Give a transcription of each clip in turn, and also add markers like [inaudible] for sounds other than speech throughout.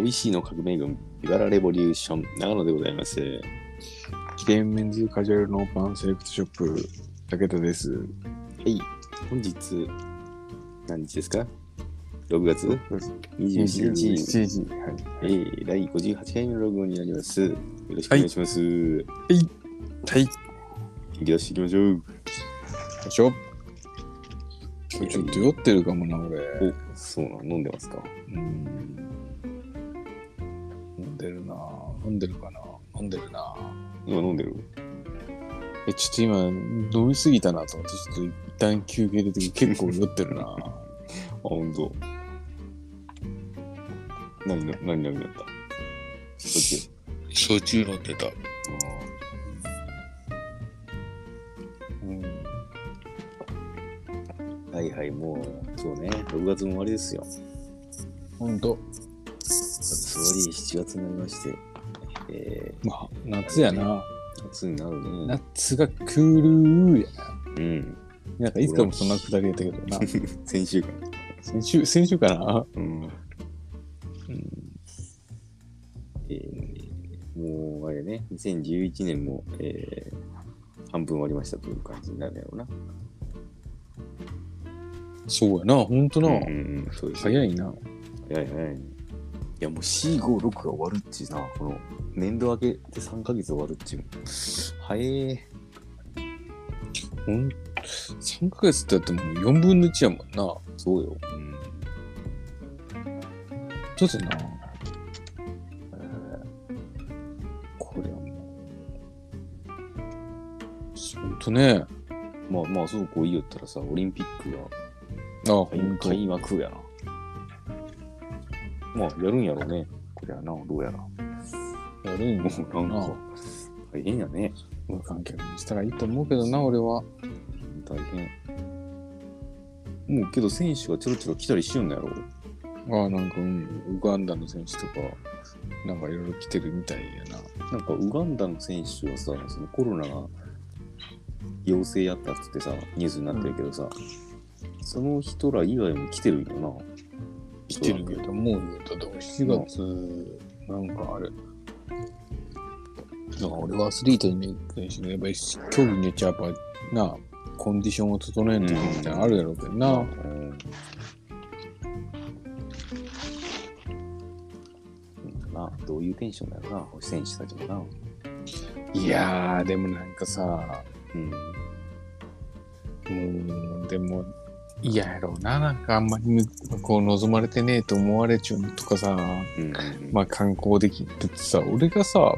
美味しいの革命軍、ビバラレボリューション、長野でございます。記念メンズカジュアルノーパンセレクトショップ、武田です。はい、本日、何日ですか ?6 月？27日、27時。はい。えー、第58回目のログになります。よろしくお願いします。はい。行き出していきましょう。よいしょ。ちょっと酔ってるかもな、俺。お、そうなの、飲んでますか？うん。でるな飲んでるかな飲んでるな今飲んでる？え、ちょっと今、飲みすぎたなと思って、ちょっと一旦休憩入れて [laughs] 結構酔ってるなあ、ほんと。何の、何飲みだった？そっち。焼酎飲んでた。うん。はいはい、もう、そうね、6月も終わりですよ。ほんと。6月終わり、7月になりまして、えまあ、夏やな。ー、夏になるね。夏がクールやうん。な。なんかいつかもそんなくだりやったけどな。[laughs] 先週か先週、先週かな？うん。えー、もう、あれね、2011年も、えー、半分終わりましたという感じになるやろうな。そうやな、ほんとな。うんうんうん、そうです早いな。早い早い。いやもう C56 が終わるっちな、この年度明けで3ヶ月終わるっちゅう。早え。ほん、3ヶ月ってやってもう4分の1やもんな。そうよ。うん。どうせな。これはもう。ほんとね。まあまあ、そうこう言いよったらさ、オリンピックがあ、ほん開幕やな。まあ、やるんやろね。これはな、どうやら。もやるんやうなんか、大変やね。無観客にしたらいいと思うけどな、俺は。大変。もうけど選手がちょろちょろ来たりしよんのやろ？ああ、なんか、うん、ウガンダの選手とか、なんかいろいろ来てるみたいやな。なんかウガンダの選手はさ、そのコロナが陽性やったっつってさ、ニュースになってるけどさ、その人ら以外も来てるんよ来てるけど、もう言うと、でも7月、なんかあれ。なんか俺はアスリートに関してね、やっぱり競技によっちゃやっぱな、コンディションを整えんときみたいなのあるやろうけどな。な。うんなどういうテンションだよな、選手たちもな。いやー、でもなんかさ、うん。もう、でも、嫌やろうな。なんかあんまりむこう望まれてねえと思われちゃうのとかさ、うん。まあ観光できててさ、俺がさ、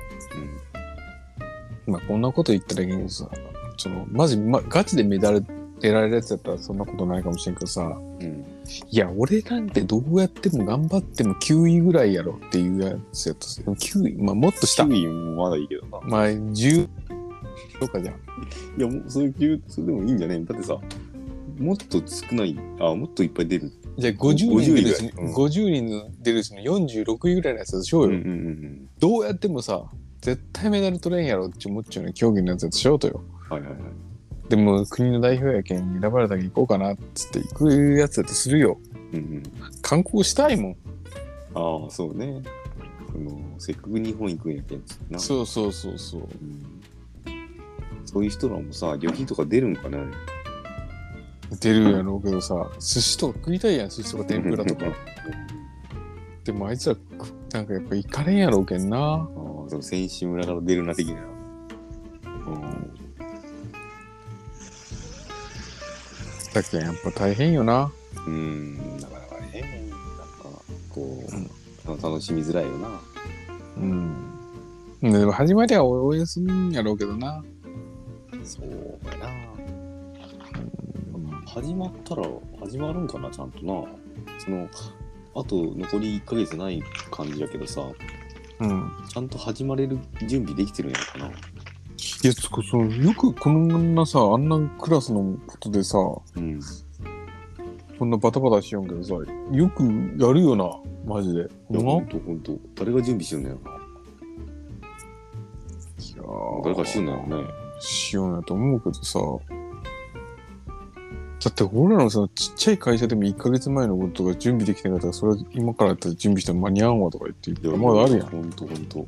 まあこんなこと言ったらいいけどさ、その、マジ、ま、ガチでメダル得られるやつやったらそんなことないかもしれんけどさ、うん。いや、俺なんてどうやっても頑張っても9位ぐらいやろっていうやつやったでも9位、まあもっと下。9位もまだいいけどな。まあ10とかじゃん。いや、もうそういう、それでもいいんじゃねだってさ、もっと少ない、あ、もっといっぱい出る。じゃあ50人出るうちに、50位ぐらいうん50人の出るうちの46位ぐらいのやつでしょうよ。うんうんどうやってもさ、絶対メダル取れんやろって思っちゃうね競技のやつやとしようとよ。はいはいはい。でも国の代表やけん選ばれたけん行こうかなっつって行くやつやとするよ。うんうん。観光したいもん。ああ、そうね。その、せっかく日本行くんやけんな。そうそうそうそう。うんそういう人らもさ、旅費とか出るんかね出るやろうけどさ、寿司とか食いたいやん、寿司とか天ぷらとか。でもあいつら、なんかやっぱ行かれんやろうけんな。ああ、その選手村から出るな的な。うん。だけんやっぱ大変よな。うん、なかなかね、なんか、こう、楽しみづらいよな。うん。でも始まりは応援するんやろうけどな。そう。始まったら、始まるんかな、ちゃんとな。その、あと残り1ヶ月ない感じやけどさ、うん。ちゃんと始まれる準備できてるんやろかな。いや、そう、よくこんなさ、あんなクラスのことでさ、うん。こんなバタバタしよんけどさ、よくやるよな、マジで。いや、ほんま？ほんとほんと。誰が準備してるんだよな。いやー誰かしてんだよね。しようんやと思うけどさ、だって俺らのそのちっちゃい会社でも1ヶ月前のことが準備できてなかったらそれは今からやったら準備しても間に合わんわとか言って言うからまだあるやんほんとほんと。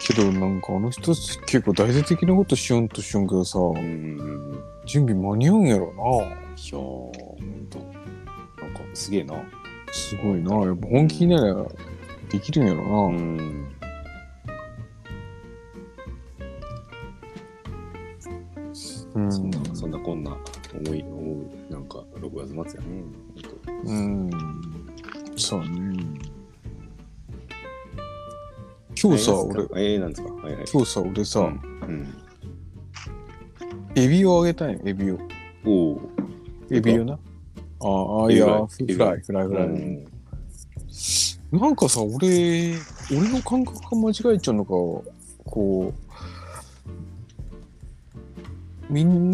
けどなんかあの人結構大々的なことしよんとしよんけどさ。準備間に合うんやろいやー、ほんと。なんか、すげえな。なすごいなやっぱ本気になりゃできるんやろな、ん。うんさ俺ええなんですか？はいはい。今日さ俺さ、うん。エビをあげたんよエビをおお。エビをな？ああいやイフライフライフライ、うんなんかさ、俺、俺の感覚が間違えちゃうのか、こう、みん、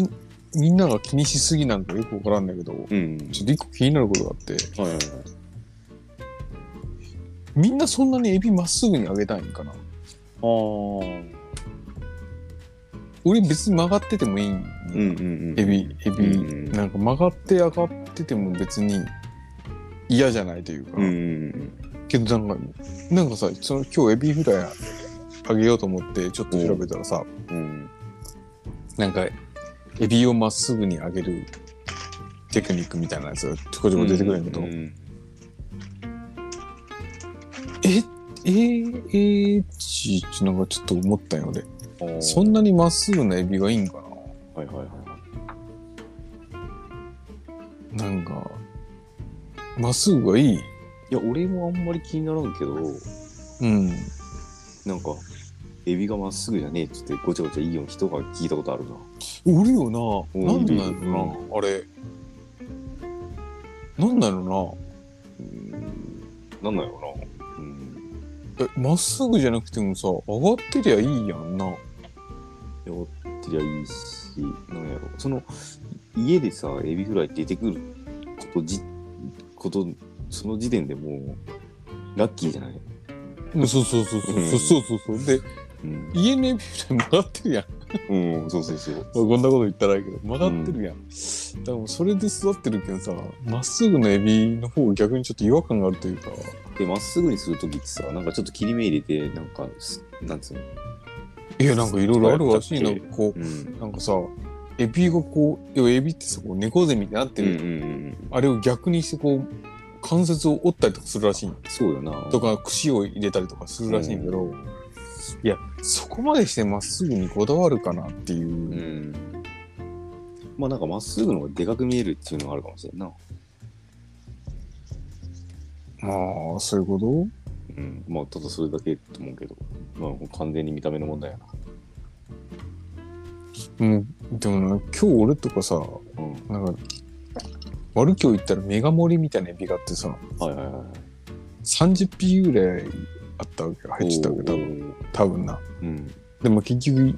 みんなが気にしすぎなんかよくわからんだけど、うん。ちょっと一個気になることがあって、はいはいはい。みんなそんなにエビまっすぐにあげたいんかなああ。俺別に曲がっててもいいんうんうんうん。エビ、エビ、うんうんなんか曲がって上がってても別に嫌じゃないというか、うんうんけどなんか、なんかさ、その今日エビフライあげようと思ってちょっと調べたらさ、うん。うん。なんか、エビをまっすぐに上げるテクニックみたいなやつがちょこちょこ出てくるんやけど、うんえー、えー、ち、ちなんかちょっと思ったんよ、俺。うんそんなにまっすぐなエビがいいんかはいはいはいはい。ななんか、まっすぐがいい？いや、俺もあんまり気にならんけど、うん。なんか、エビがまっすぐじゃねえっつってごちゃごちゃいいよ人が聞いたことあるな。おるよな。うんなんでなんやろな、あれ。なんなんやろうん。なんなんやろな。え、まっすぐじゃなくてもさ、上がってりゃいいやんな。やってりゃいいし、なんやろ。その、家でさ、エビフライ出てくることじ、こと、その時点でもう、ラッキーじゃない？うんそうそうそうそう。うんそうそうそう。で、うん。家のエビフライ曲がってるやん。うん、そうそうそう。こんなこと言ったらいいけど曲がってるやん、だからそれで育ってるけんさまっすぐのエビの方が逆にちょっと違和感があるというか。で、まっすぐにするときってさ、なんかちょっと切り目入れて、なんか、すなんつうの？いやなんかいろいろあるらしいな。こうん。うなんかさエビがこう要はエビってさこう猫背みたいになってる、うんうんうん。あれを逆にしてこう関節を折ったりとかするらしい。んそうよな。とか串を入れたりとかするらしいんだけど、いやそこまでしてまっすぐにこだわるかなっていう、うん。まあなんかまっすぐの方がでかく見えるっていうのがあるかもしれんな。まあそういうこと？うん。まあただそれだけと思うけど。まあ完全に見た目の問題やな。うん、でもな今日俺とかさうん。なんか悪今日言ったらメガ盛りみたいなエビがあってさはいはいはい。30匹ぐらいあったわけよ入ってたわけ多分分。多分なうん。でも結局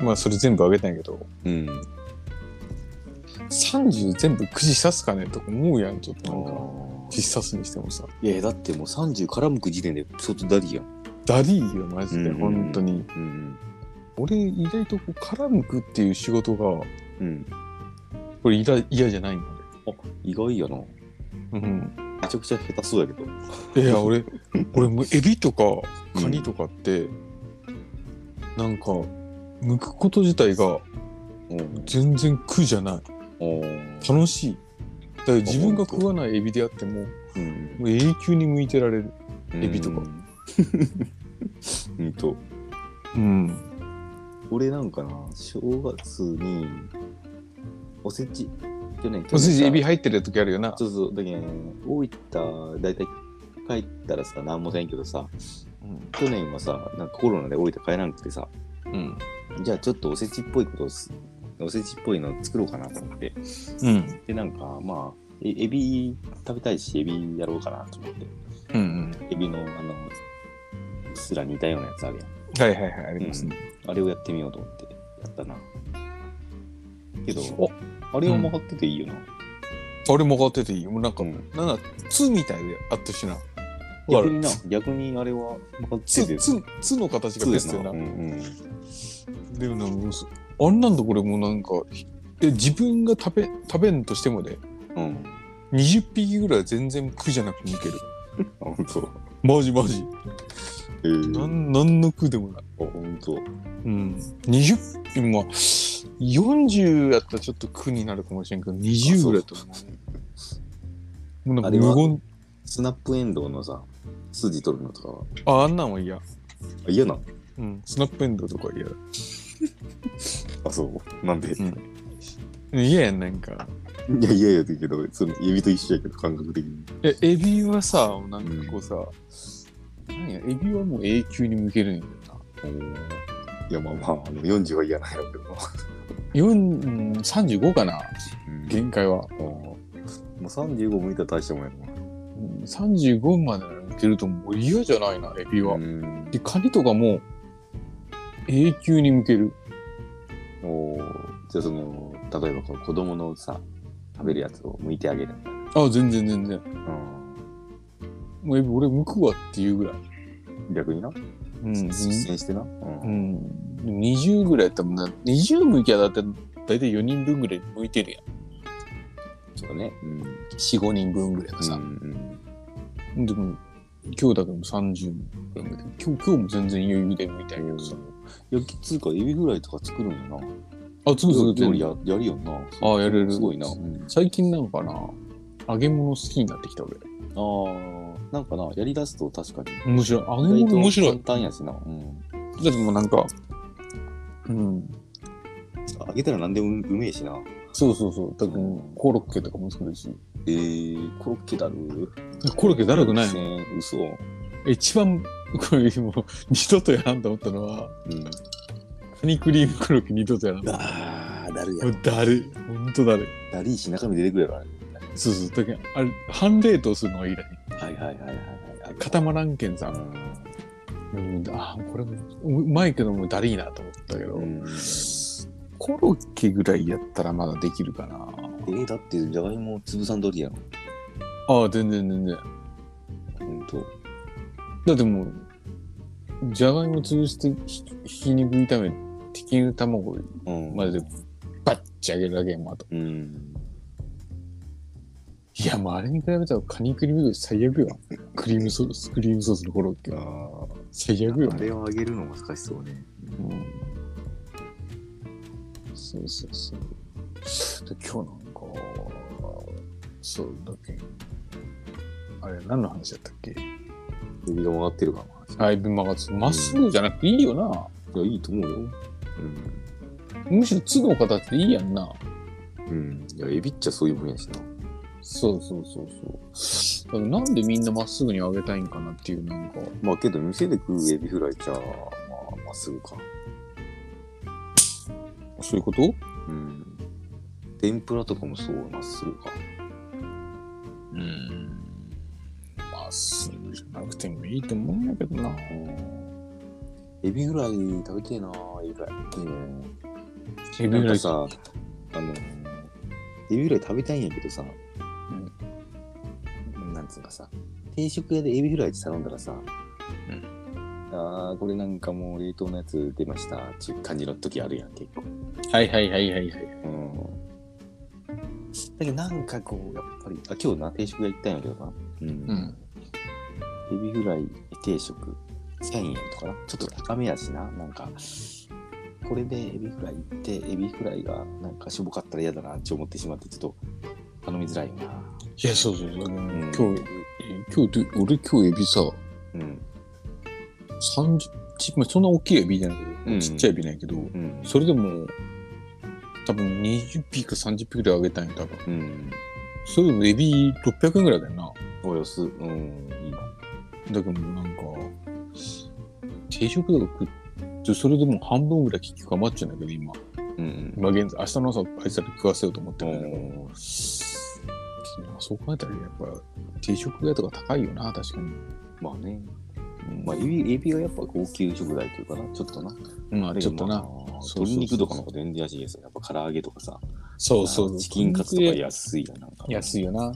まあそれ全部あげたんやけどうん。30全部串刺すかねとか思うやんちょっとなんかあ串刺すにしてもさいやだってもう30皮むく時点で相当だりいやん。だりいよマジでうん本当にうん。俺意外とこう皮むくっていう仕事がうん。これ嫌嫌じゃないの意外やな。俺うんめちゃくちゃ下手そうやけど。いや俺俺もうエビとかカニとかって、なんか剥くこと自体がうん。全然苦じゃないあ楽しいだから自分が食わないエビであってもうん。もう永久に向いてられるエビとかうん。[laughs] うんと。うん俺なんかな、正月に、おせち、去年、おせちエビ入入ってる時あるよな。そうそう、だけど、大分、だいたい帰ったらさ、なんもせんけどさ、去年はさ、なんかコロナで大分帰らなくてさ、うん。じゃあちょっとおせちっぽいことおせちっぽいの作ろうかなと思って。うん。で、なんか、まあ、えエビ食べたいし、エビやろうかなと思って。うんエビの、あの、すら似たようなやつあるやん。はいはいはいありますね、あれをやってみようと思ってやったな。けどお、あれは曲がってていいよな。あれ曲がってていいよ。もうなんか、うん。なんだ「つ」みたいであったしな。逆にな、逆にあれは曲がってつて。つつの形がベストやなうんうん。でもなんかもうそあんなんとこれもうなんかひで自分が食べ食べんとしてもでうん。20匹ぐらいは全然苦じゃなくていける。[laughs] あ、ほんと。マジマジ。えー、なんなんの苦でもない。あ、ほんと。うん。20匹まあ40やったらちょっと苦になるかもしれんけど20ぐらいだと思うもうなんかあれは無言。スナップエンドウのさ、筋取るのとかは？ああんなんは嫌。あ、嫌なの？うん。スナップエンドウとかは嫌。だ [laughs] あ、そう？なんで、嫌やんなんか。いや、嫌やけど、その、エビと一緒やけど、感覚的に。えエビはさなんかこうさ、なん。や？エビはもう永久に向けるんやな。いや、まあまあ、あの40は嫌なんやろうけど。な。4うん35かな？うん。限界は、もう35向いたら大したもんやろうん、35まで向けるともう嫌じゃないなエビは、うん。でカニとかも永久に向ける。おー。じゃあその、例えばこう子供のさ、食べるやつを剥いてあげる。あ全然全然。もうエビ俺向くわっていうぐらい。逆にな、うん、実践してな。ううん。ん、でも20ぐらいやったらもんな。20向きゃだって大体4人分ぐらい向いてるやん。そうだね。うん。45人分ぐらいがさ、うんでも今日だけでも30ぐらい。今日今日も全然余裕で向いたんやけどさ、いや、つうか、エビフライとか作るんやな。あつぶつぶ料理ややるよな。あやれる。すごいな。うん。最近なんかな。揚げ物好きになってきた俺。ああ、なんかな、やりだすと確かに。面白い。揚げ意外と物面白い。簡単やしな。うん。だってもうなんかうん。揚げたら何でもうめえしな。そうそうそう。だからコロッケとかも作るし。えー、コロッケだる？コロッケだるくないの？ね嘘。一番これもう二度とやらんと思ったのはうん。カニクリームコロッケ二度とやらん。あー、だるや。もうだるい。ほんとだるい。だるいし中身出てくるやろ、あれ。そうそう。だけどあれ半冷凍するのがいいらしいはいはいはいはいはい。固まらんけんさ、うんうん、あこれもうまいけどもうだるいなと思ったけど、うん。コロッケぐらいやったらまだできるかなえー、だってじゃがいも潰さんとりやろ。ああ全然全然ほんと。だってもうじゃがいも潰してひひき肉炒めひき肉卵うん。まででバッチ上げるだけやもんあとうん。いやもうあれに比べたらカニクリームより最悪よクリームソースクリームソースのコロッケあ最悪よあれを揚げるの難しそうね。うんそうそうそう。で今日なんか、そうだっけ。あれ、何の話だったっけ？エビが曲がってるかも。アイブマガツ。まっすぐじゃなくていいよな。いや、いいと思うよ。むしろ角の形でいいやんな。うん。うん。いや、エビっちゃそういう分やしな。そうそうそうそう。だからなんでみんなまっすぐに揚げたいんかなっていう、なんか。まあけど、店で食うエビフライじゃあ、まあ、まっすぐか。そういうこと？うん。天ぷらとかもそう、まっすぐか。うん。まっすぐじゃなくてもいいと思うんやけどな。エビフライ食べてえなエビフライ。いいね。エビフライなんかさ、あの、エビフライ食べたいんやけどさ、定食屋でエビフライ頼んだらさ、あーこれなんかもう冷凍のやつ出ましたっていう感じの時あるやん、結構。はいはいはいはいはい。うん。だけどなんかこう、やっぱり、あ、今日な、定食屋行ったんやけどな。うん。うん。エビフライ定食1000円とかなちょっと高めやしななんかこれでエビフライ行ってエビフライがなんかしょぼかったら嫌だなって思ってしまってちょっと頼みづらいよな。いや、そうそうそう。ん今日、え今日で、俺今日エビさ、うん。30ち、まあ、そんな大きいエビじゃないけど、うんちっちゃいエビなんやけど、うん。それでも、多分20匹か30匹ぐらいあげたんや、多分。うん。それでもエビ600円ぐらいだよな。およす。うん。いいな。だけどなんか、定食とか食って、それでもう半分ぐらい結局余っちゃうんだけど、今。うん。今現在、明日の朝あいつらに食わせようと思ってるんだけど、おそう考えたらやっぱ定食屋とか高いよな、確かに。まあね。うんまあ、エビ、エビはやっぱ高級食材というかな、ちょっとな。まあ、ちょっとな。鶏肉とかの方が全然安いですよ。やっぱ唐揚げとかさ。そうそう。チキンカツとか安いよ、なんか。安いよな。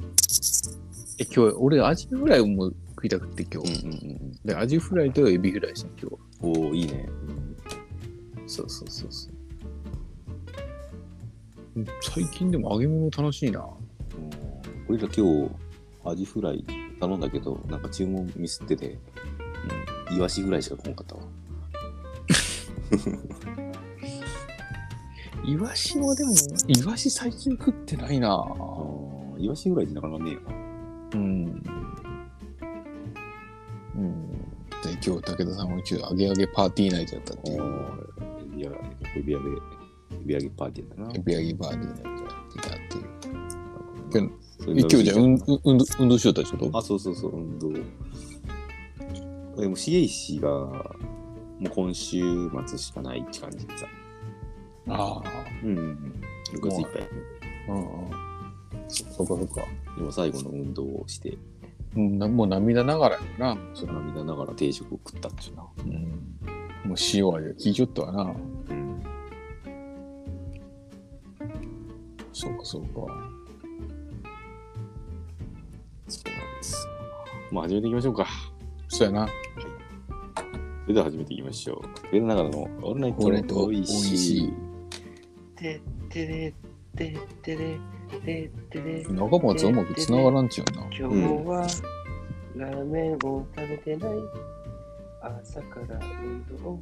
え、今日、俺、アジフライも食いたくて、今うん日。うんうんで、アジフライとエビフライですね、今うん。おおいいね。日。そうそうそうそう。最近でも揚げ物楽しいな。うん俺ら今日、アジフライ頼んだけど、なんか注文ミスってて、うん、イワシぐらいしか来んかったわ。[laughs] イワシはでも、イワシ最近食ってないな。イワシぐらいってなかなかねえよな。うん。うん。で、今日武田さんも一応揚げ揚げパーティーナイトやったっていう。いや、エビ揚げ、エビ揚げパーティーやったな。エビ揚げパーティーナイトやってたっていう。今日じゃあ、うん、うん運動運動しようったでしょあ、そうそうそう、運動。でも、重石が、もう今週末しかないって感じでさ。ああ。うんうん。6月いっぱい。うんうん。そっかそっか。でも最後の運動をして、うん、なもう涙ながらやな。それ涙ながら定食を食ったっていうな。うん。もう塩味が効いちょったわな。うん。そうかそうか。まあ、始めていきましょうか。そうやな。それでは始めていきましょう。それでながらのオールナイトオートおいしい。てってれてってれてってれ中松うまく繋がらんちゅうな。今日はラーメンを食べてない朝から運動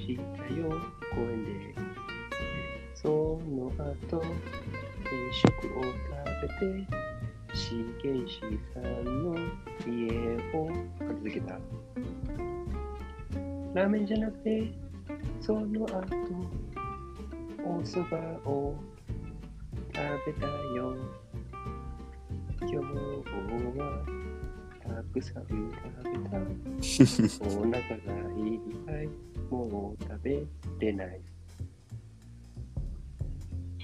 したよ公園でその後定食を食べて重石さんの家を片付けたラーメンじゃなくてその後お蕎麦を食べたよ今日はたくさん食べた。お腹がいっぱい、もう食べれない。は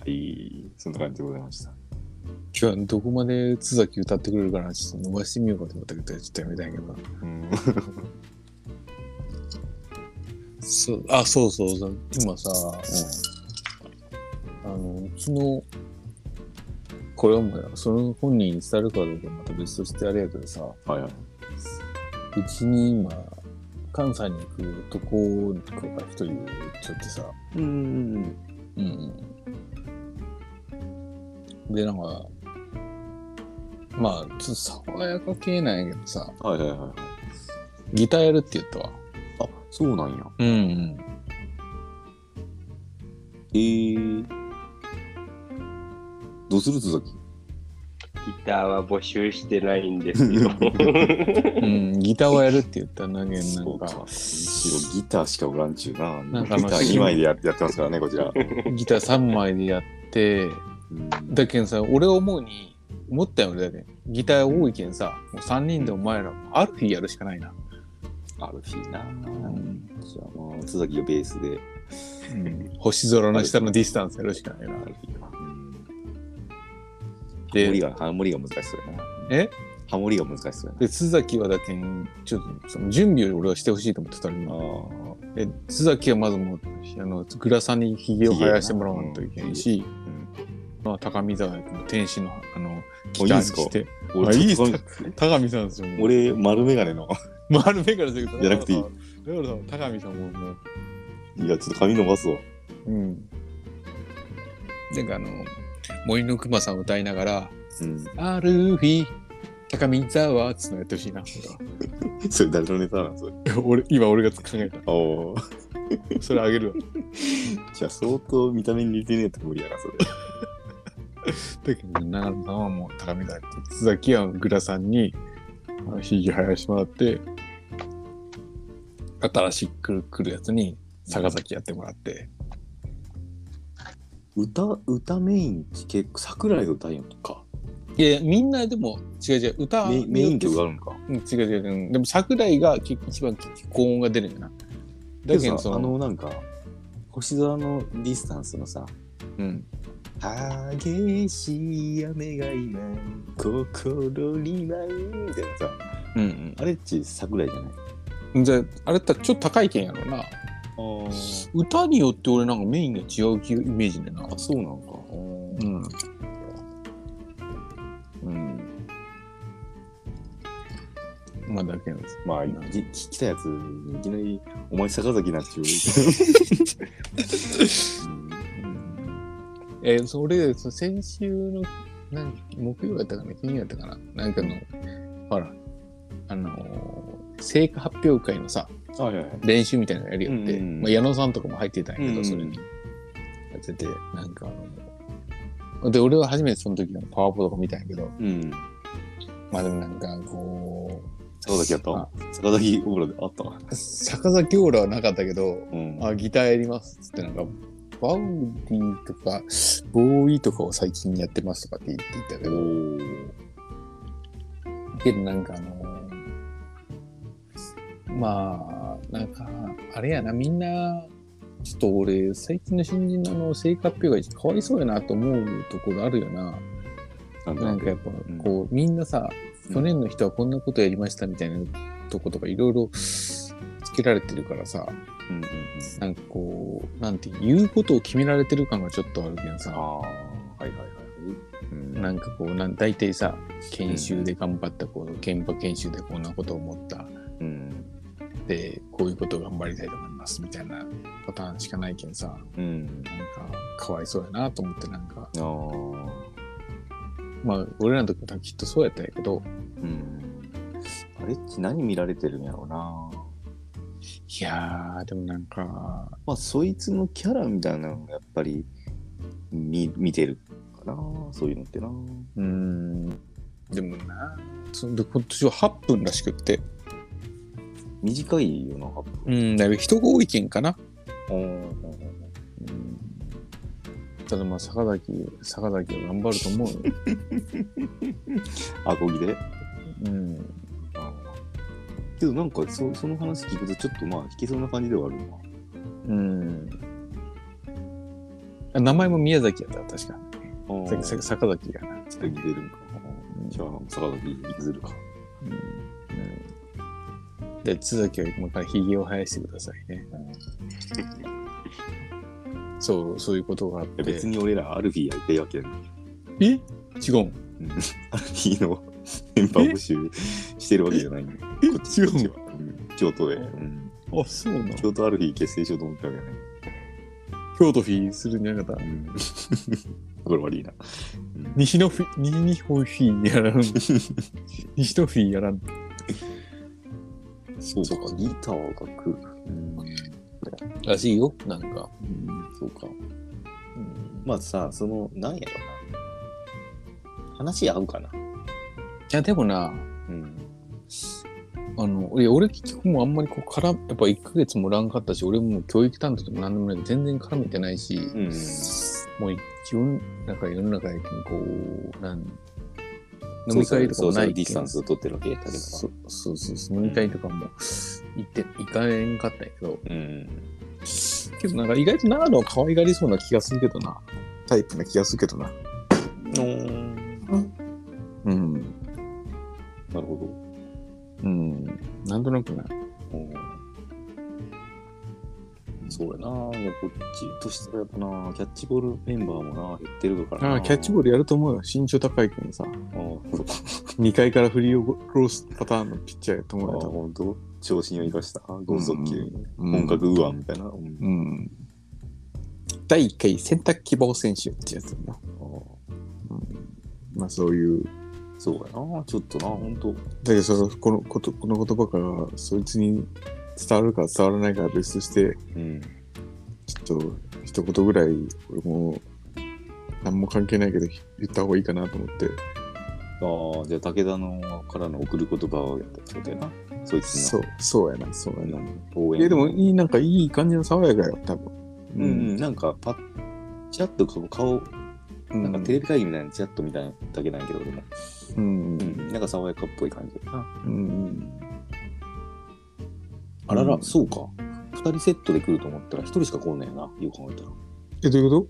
い、そんな感じでございました。今日はどこまで津崎歌ってくれるかなちょっと伸ばしてみようかと思ったけど、ちょっとやめたんやけどな。うん。そう、あ、そうそうそう。今さ、あの、昨日、これはもうその本人に伝えるかどうかまた別としてあれやけどさ、はいはい。うちに今、関西に行くとこが一人ちょってさ、うん。うん。で、なんか、まあ、ちょっと爽やか系なんやけどさ、はいはいはいはい。ギターやるって言ったわ。あ、そうなんや。うんうん。えー。どうする津崎？ギターは募集してないんですよ。[laughs] うん、ギターはやるって言ったなげんなんか、むしろギターしかおらんちゅうな。なんかあのギター2枚でやってやってますからね、こちら。[laughs] ギター3枚でやって、うんだけんさ、俺思うに、思ったよ俺だけん。ギター多いけんさ、もう3人でお前ら、ある日やるしかないな。アルフィーな。んじゃあまあ、津崎がベースで。うん、星空の下のディスタンスやるしかないな。でハモリが、ハモリが難しそうやな。え？ハモリが難しそうやで、津崎はだけん、ちょっとその準備を俺はしてほしいと思ってたのな。に。あで、津崎はまずもう、あの、グラさんにひげを生やしてもらわんといけんし。まあ、高見沢君の天使の、あの、いギターにして。俺、あいいっすちょっと高見さんですよ。もう俺、丸メガネの。丸目からすると。じゃなくていいだからさ、高見さんももう、いや、ちょっと髪伸ばすわ。うん。なんかあの、森の熊さんを歌いながら、うん。ある日、高見沢っつうのやってほしいな。[laughs] それ誰のネタなんそれ。[laughs] 俺、今俺が考えた。おお。それあげるわ。じゃあ相当見た目に似てねえと無理やな、それ。だけど、長野さんはもう高見沢って、津崎はグラさんに、ひげ生やしてもらって、新しく来るやつに、坂崎やってもらって、歌、歌メインって結構桜井が歌いんのか。いやいや、みんなでも、違う違う、歌メインメイン曲があるのか。うん、違う違う、うん、でも桜井が結一番高音が出るんやな。だけどあの、なんか、星空のディスタンスのさ、うん、激しい雨が今、心に舞うみたいなさ、うん、あれっち桜井じゃない？うん。じゃあ、あれってちょっと高いけんやろな。あ歌によって俺なんかメインが違う気イメージでな。あ、そうなのか。うん。うん。まあだけど、まあ、じ聞きたやつにいきなり、お前坂崎なっちゅう。[laughs] うんえー、それ、そ先週の、なん木曜やったかな金曜やったかななんかの、ほら、あのー成果発表会のさ、はいはいはい。練習みたいなのやるよって、うんうんうんまあ、矢野さんとかも入ってたんやけど、うんうんそれに。やってて、なんかあの、で、俺は初めてその時のパワポとか見たんやけど、うん。まあでもなんかこ坂崎やった？あ坂崎オーラであった？う、坂崎オーラはなかったけど、うん。あ、ギターやりますっつってなんか、バウディとか、ボーイとかを最近やってますとかって言っていたけおど、ーけどなんかあのまあ、なんか、あれやな、みんな、ちょっと俺、最近の新人のあの、成果発表がかわいそうやなと思うところあるよな。なんかやっぱん、こう、みんなさ、うん去年の人はこんなことやりましたみたいなとことかいろいろつけられてるからさ、うんうんうん。なんかこう、なんていう、言うことを決められてる感がちょっとあるけどさ、はいはいはい。うんなんかこう、なん大体さ、研修で頑張った子、現場研修でこんなことを思った。うん。で、こういうことを頑張りたいと思いますみたいなパターンしかないけんさ、うん。なんか、かわいそうやなと思って、なんか。まあ、俺らの時もきっとそうやったんやけど、うん。あれっち何見られてるんやろうな。いやー、でもなんか、まあ、そいつのキャラみたいなのがやっぱり見見てるかな。そういうのってな。うーん、でもな、そんで今年は8分らしくって、短いよな、8分。うん、だいぶ人が多いけんかな。うん。うんただまあ、坂崎、坂崎は頑張ると思うよ。[laughs] アコギで。うん。けどなんかそその話聞くとちょっとまあ弾けそうな感じではあるな。うん。あ名前も宮崎やったわ確か。あささ坂崎やな。次出るんか。じゃあ、坂崎譲るか。うんうんで、津崎は今から髭を生やしてくださいね。[laughs] そう、そういうことがあって。別に俺らアルフィーやりたいわけやん。え？違うん。うんアルフィーのメンバー募集してるわけじゃないんだよ。え？こっち違うの？うん京都で、うん。あ、そうなの？京都アルフィー結成しようと思ったわけじゃない。京都フィーするんじゃなかった？うん。[laughs] これ悪いな。うん西のフィ、西日本フィーやらん？[laughs] 西のフィーやらん？そうか、ギターが来る。うん。らしいよ、なんか。そうか。うんまあさ、その、なんやろな。話合うかな。いや、でもな、うん。あの、いや、俺結局もうあんまりこう、絡やっぱ1ヶ月もおらんかったし、俺も教育担当でも何でもない全然絡めてないし、うん。もう世の中世の中やけんこう、なん飲み会とかもないディスタンスを取ってるわけだけどそそうそうそう、飲み会とかも行って、行かへんかったんやけど、うん。けどなんか意外と長野は可愛がりそうな気がするけどな。タイプな気がするけどな。うん。なるほうん。なんとなくな。ど。うんそうやな。いや、こっちとしたらやっぱな、キャッチボールメンバーもな、減ってるからな。ああ、キャッチボールやると思うよ。身長高いけどさ。ああ、そう2階から振り下ろすパターンのピッチャーやとああ、思うよ。ほんと調子に生かした。剛速球。うん本格右腕みたいな。うんうん。第1回選択希望選手ってやつだな。ああうん、まあそういう。そうやな。ちょっとな、ほんと。だけどそのこのことこの言葉からそいつに伝わるか伝わらないかは別としてうん。ちょっと一言ぐらい俺も何も関係ないけど言った方がいいかなと思ってああ、じゃあ武田のからの送る言葉をやったってことやな。そいつの。そうそうやなそうやな、うん応援。いやでもいいなんかいい感じの爽やかよ多分うんうん、なんかパッ、チラッと顔、なんかテレビ会議みたいなチラッと見ただけなんやけど、俺も。うんうん、なんか爽やかっぽい感じだな。うんあらら、うんそうか。二人セットで来ると思ったら一人しか来んねんな、よく考えたら。えどういうこ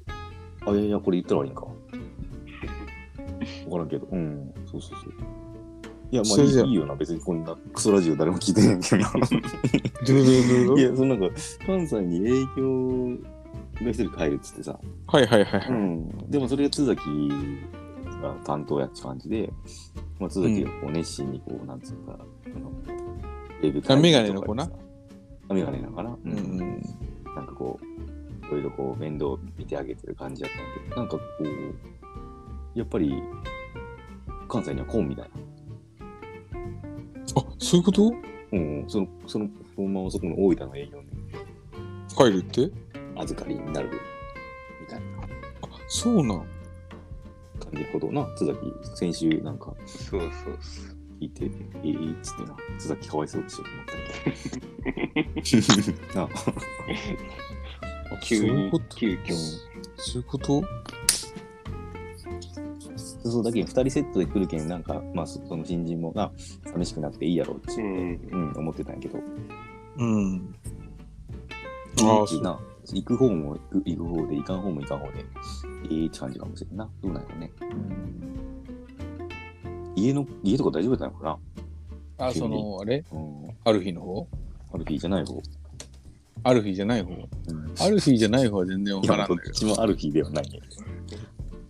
あ、いやいや、これ言ったら悪いんか。わからんけど。うん、そうそうそう。いや、まあいいいいよな、別にこんなクソラジオ誰も聞いてないけど [laughs] な。いや、そのなんか、関西に営業の一人帰るっつってさ、はいはいはいはい、うん、でもそれが津崎が担当やって感じで、まあ、津崎がこう熱心にこう、なんつうか、あのレビューあメガネの子な？あメガネなのかな、うん。うんなんかこう、いろいろこう面倒見てあげてる感じだったんやけど、なんかこう、やっぱり関西にはコーンみたいな。あ、そういうこと？うん、その、その、そのままそこの大分の営業に。入るって？預かりになるみたいなあ、そうなん。感じることをな、津崎、先週なんかそうそうそう。聞いて、ええー、っつってな、津崎かわいそうでしょと思ったけど。[laughs] なあ、あ急に急遽。そういうこと？そうだけど、二人セットで来るけん、なんか、まあ、そその新人もな、寂しくなっていいやろうって、うん。うん、思ってたんやけど、うん。ああ、そう。な、行く方も行く行く方で、行かん方も行かん方で、ええって感じかもしれんな。どうなんやろね。家の、家とか大丈夫だったのかあ、その、あれ？なうん。アルフィの方？アルフィーじゃない方。アルフィじゃない方？うん。アルフィじゃない方は全然わからんだけど。ちもアルフィーではないね。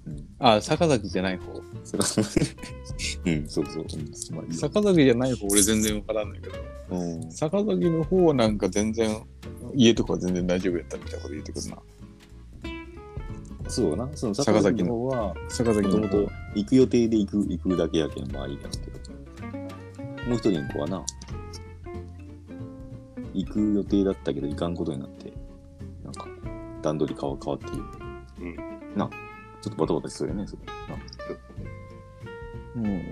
うん。あ、坂崎じゃない方。[laughs] うん、そうそう。うん、まあいいや坂崎じゃない方俺全然わからんだけど。うん坂崎の方はなんか全然、家とかは全然大丈夫やったみたいなこと言ってくるな。そうな。その坂崎の坂崎の方は、坂崎の方もともと行く予定で行く、行くだけやけん、まあいいやけど。もう一人の子はな、行く予定だったけど行かんことになって、なんか、段取り変わ変わっている。うん。な、ちょっとバタバタしそうやね、それ。なうん。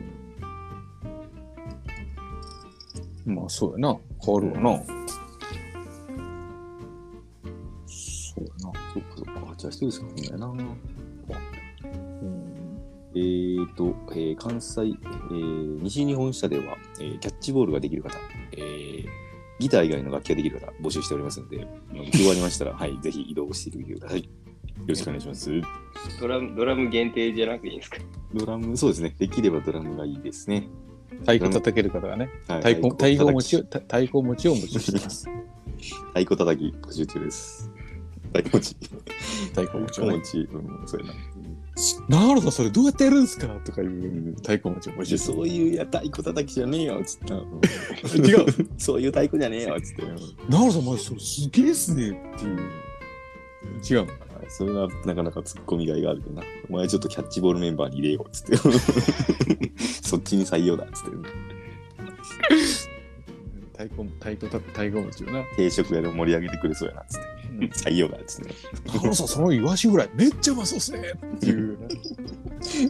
まあそうやな。変わるわな。そうやな。そっかそっか。じゃあ一人しか来んないな。うん。えーと、えー関西、えー西日本支社では、えーキャッチボールができる方、えーギター以外の楽器ができる方、募集しておりますので、あの終わりましたら、[laughs] はい、ぜひ移動してみてください。よろしくお願いします。ドラム、ドラム限定じゃなくていいんですか？ドラム、そうですね。できればドラムがいいですね。太鼓叩ける方がね。はい太鼓、太鼓持ち太鼓持ちを募集してます。き太鼓叩き募集中です。太鼓持ち。太鼓持ちをね太鼓持。ち、うん、そうやな。なるほど、それどうやってやるんですかとかいう太鼓持ちを募集そういうや太鼓叩きじゃねえよ、つって。[laughs] 違う。[laughs] そういう太鼓じゃねえよ、つって。なるほど、マジそれすげえっすねっていう。違うのはいそれはなかなか突っ込みがいがあるけどな。お前ちょっとキャッチボールメンバーに入れようっつって。[laughs] そっちに採用だっつって。太鼓、太鼓た、太鼓持ちをな。定食屋で盛り上げてくれそうやなっつって。採用だっつって。なるほど、そのイワシフライめっちゃうまそうっすねっていうね。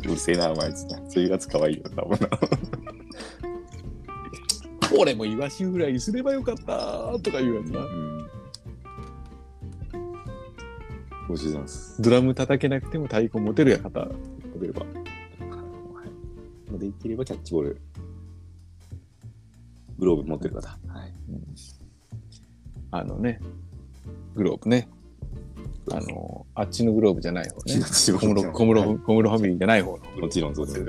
うるせえな、お前っつって。そういうやつ可愛いよ、多分な。俺もイワシフライにすればよかったとかいうやつな。うん。ごちそうさまです。ドラム叩けなくても太鼓持てるや方、例えば。はい。できればキャッチボール。グローブ持ってる方。はい。あのね、グローブね。あの、あっちのグローブじゃない方ね。小室、小室、はい小室ファミリーじゃない方のもちろんそうです。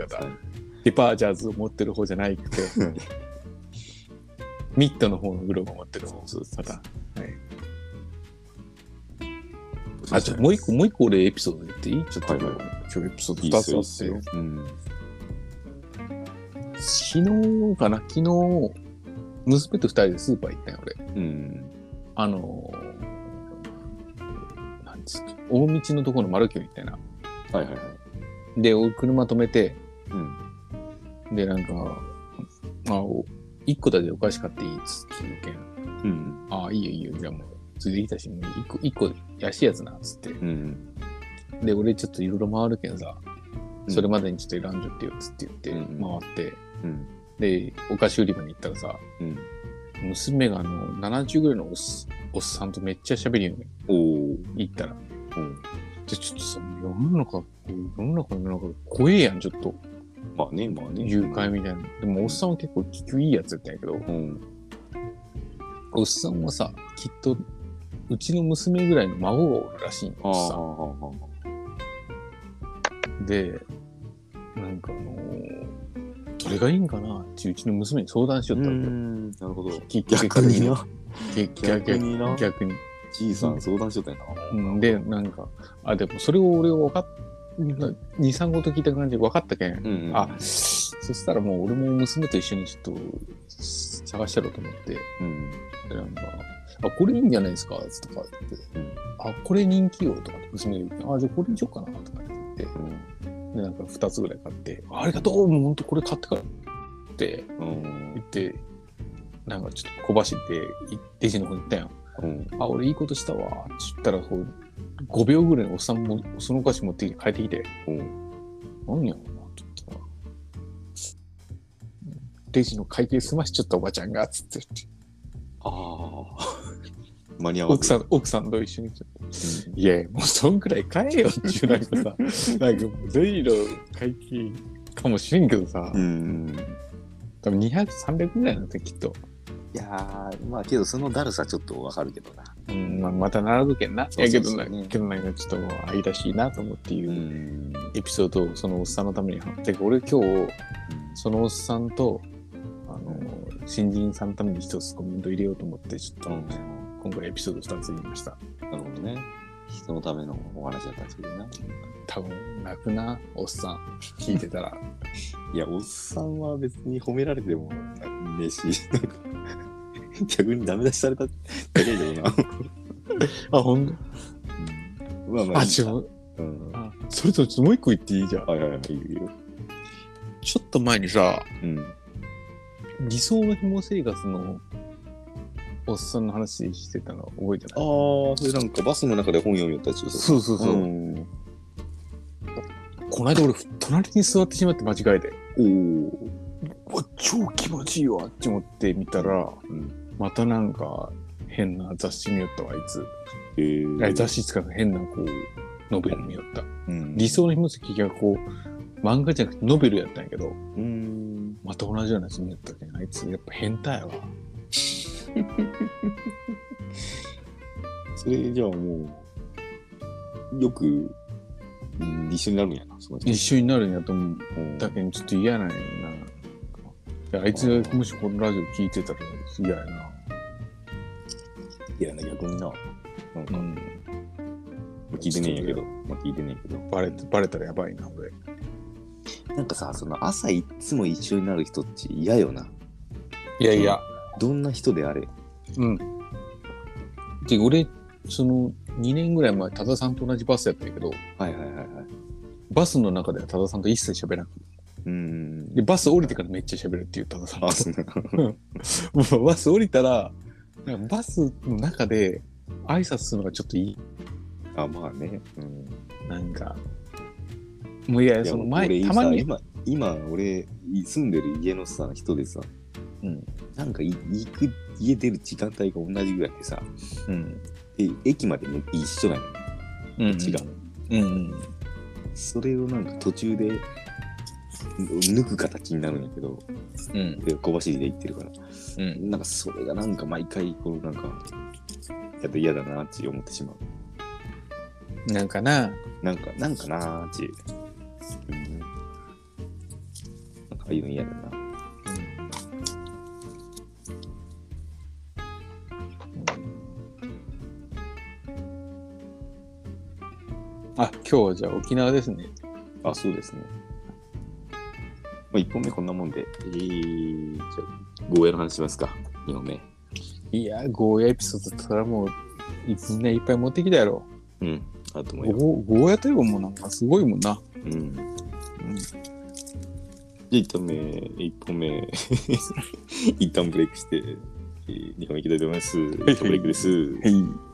デパーチャーズを持ってる方じゃなくて、[laughs] ミットの方のグローブを持ってる方そうです方。あ、ちょ、もう一個、もう一個俺エピソード言っていい？ちょっと、はいはい今日エピソーいいド2っすよいいっすつあって、ようん。昨日かな？昨日、娘と二人でスーパー行ったんよ、俺。うん。あのー、なんつうか、大道のところの丸京行ったよな。はいはいはい。で、俺車止めて、うん。で、なんか、あ、お一個だけお菓子買っていいっつって言うけん。うん。ああ、いいよいいよ。じゃあもう、ついてきたし、もう一個、一個安いやつな、っつって。うん。で、俺ちょっといろいろ回るけんさ、うんそれまでにちょっと選んじゃってよ、つって言って、うん回って、うん。で、お菓子売り場に行ったらさ、うん。娘があの、70ぐらいのおっおっさんとめっちゃ喋るよね。おお。行ったら。うん。で、ちょっとさ、世の中、世の中のなんか怖えやん、ちょっと。まあね、まあね。誘拐みたいな。でも、おっさんは結構結局いいやつやったんやけど、うん。おっさんはさ、きっと、うちの娘ぐらいの孫がおるらしいんああ、よさ。あで、なんかあのーどれがいいんかなってうちの娘に相談しようったわけ。なるほど。き逆にな。逆逆にな逆に。じいさん相談しとったんやな。うんで、なんか、あ、でもそれを俺は分かっ、2、3ごと聞いた感じで分かったけん。うんうん。あ、そしたらもう俺も娘と一緒にちょっと探してやろうと思って、うん。でなんか、あ、これいいんじゃないですか？とか言って、うん。あ、これ人気よ。とかって娘が言って、あ、じゃあこれにしようかな？とか言って、うん。で、なんか2つぐらい買って、ありがとう。もうほんとこれ買って。からってうん言って、なんかちょっと小走って、いレジの方に行ったやん。うん。あ、俺いいことしたわ。って言ったら、こう、5秒ぐらいにおっさんもそのお菓子持ってきて帰ってきて、うん。何やろうな、ちょっとな。レジの会計済ましちゃったおばちゃんが、つって言って。ああ間に合わず。奥さん、奥さんと一緒に来て。いや、もうそんくらい買えよっていう、なんかさ、[laughs] なんかもうゼリーの会計かもしれんけどさ、うん。多分200、300ぐらいなんだきっと。いやーまあけどそのだるさちょっとわかるけどな。うん、まあ、また並ぶけんな。そうやけどな、そうそう。ねけどなんかちょっともう愛らしいなと思っていううん。エピソードをそのおっさんのために。てか俺今日、そのおっさんと、あの、新人さんのために一つコメント入れようと思って、ちょっと、うん今回エピソード2つ言いました。なるほどね。人のためのお話だったんですけどな多分、泣くな、おっさん。聞いてたら。[laughs] いやおっさんは別に褒められてもねえしなんか [laughs] 逆にダメ出しされただけだけどなあ、ほんと？まあまあ。あ、違う。うん。あそれとちょっともう一個言っていい？じゃん。はいはいはいいいよ。ちょっと前にさ、うん。理想の紐生活のおっさんの話してたの覚えてあないあそれなんかバスの中で本読みよったやつそうそうそう。んこの間俺、隣に座ってしまって間違えて。おおうわ、超気持ちいいわって思って見たら、うんまたなんか変な雑誌見よったわ、あいつ。えーあ雑誌使う変なこう、ノベル見よった。うん理想の紐付きがこう、漫画じゃなくてノベルやったんやけど、うんまた同じようなやつ見よったけん、あいつやっぱ変態やわ。[laughs] [laughs] それじゃあもうよくうん一緒になるんやなその人一緒になるんやと思う。うんだけどちょっと嫌なんやな。いやあいつがもしこのラジオ聞いてたら嫌やな。いやな逆にななんか、うん。まあ聞いてねえんやけどまあ聞いてねえけどバレて、バレたらやばいな、俺。なんかさその朝いっつも一緒になる人って嫌よないやいや。どんな人であれ？うん。で、俺、その2年ぐらい前、多田さんと同じバスやったんやけど、はいはいはいはい。バスの中では多田さんと一切喋らん。うん。で、バス降りてからめっちゃ喋るっていう多田さん [laughs] バス降りたら、バスの中で挨拶するのがちょっといい。あまあね、うん、なんか、もういや、その前、たまに、今今俺住んでる家のさ人でさうん、なんかい行く家出る時間帯が同じぐらいでさうん、で駅までも一緒なのよ。うん、違ううん、うん、それをなんか途中で抜く形になるんやけどうん、で小走りで行ってるから。うん。なんかそれがなんか毎回こうなんかやっと嫌だなって思ってしまう。なんかな、なんかなんかなーって、うん、なんかああいうの嫌だなあ、今日はじゃあ沖縄ですね。あそうですねまあ1本目こんなもんでえー、じゃあゴーヤの話しますか2本目いや、ゴーヤエピソードだったらもう、いつねいっぱい持ってきたやろ。うんあともうよゴゴーヤといえばもうなんかすごいもんな。うんうん、じゃあ1本目、1本目、[laughs] 一旦ブレイクして、えー、2本目いきたいと思います。ブレイクです。はい。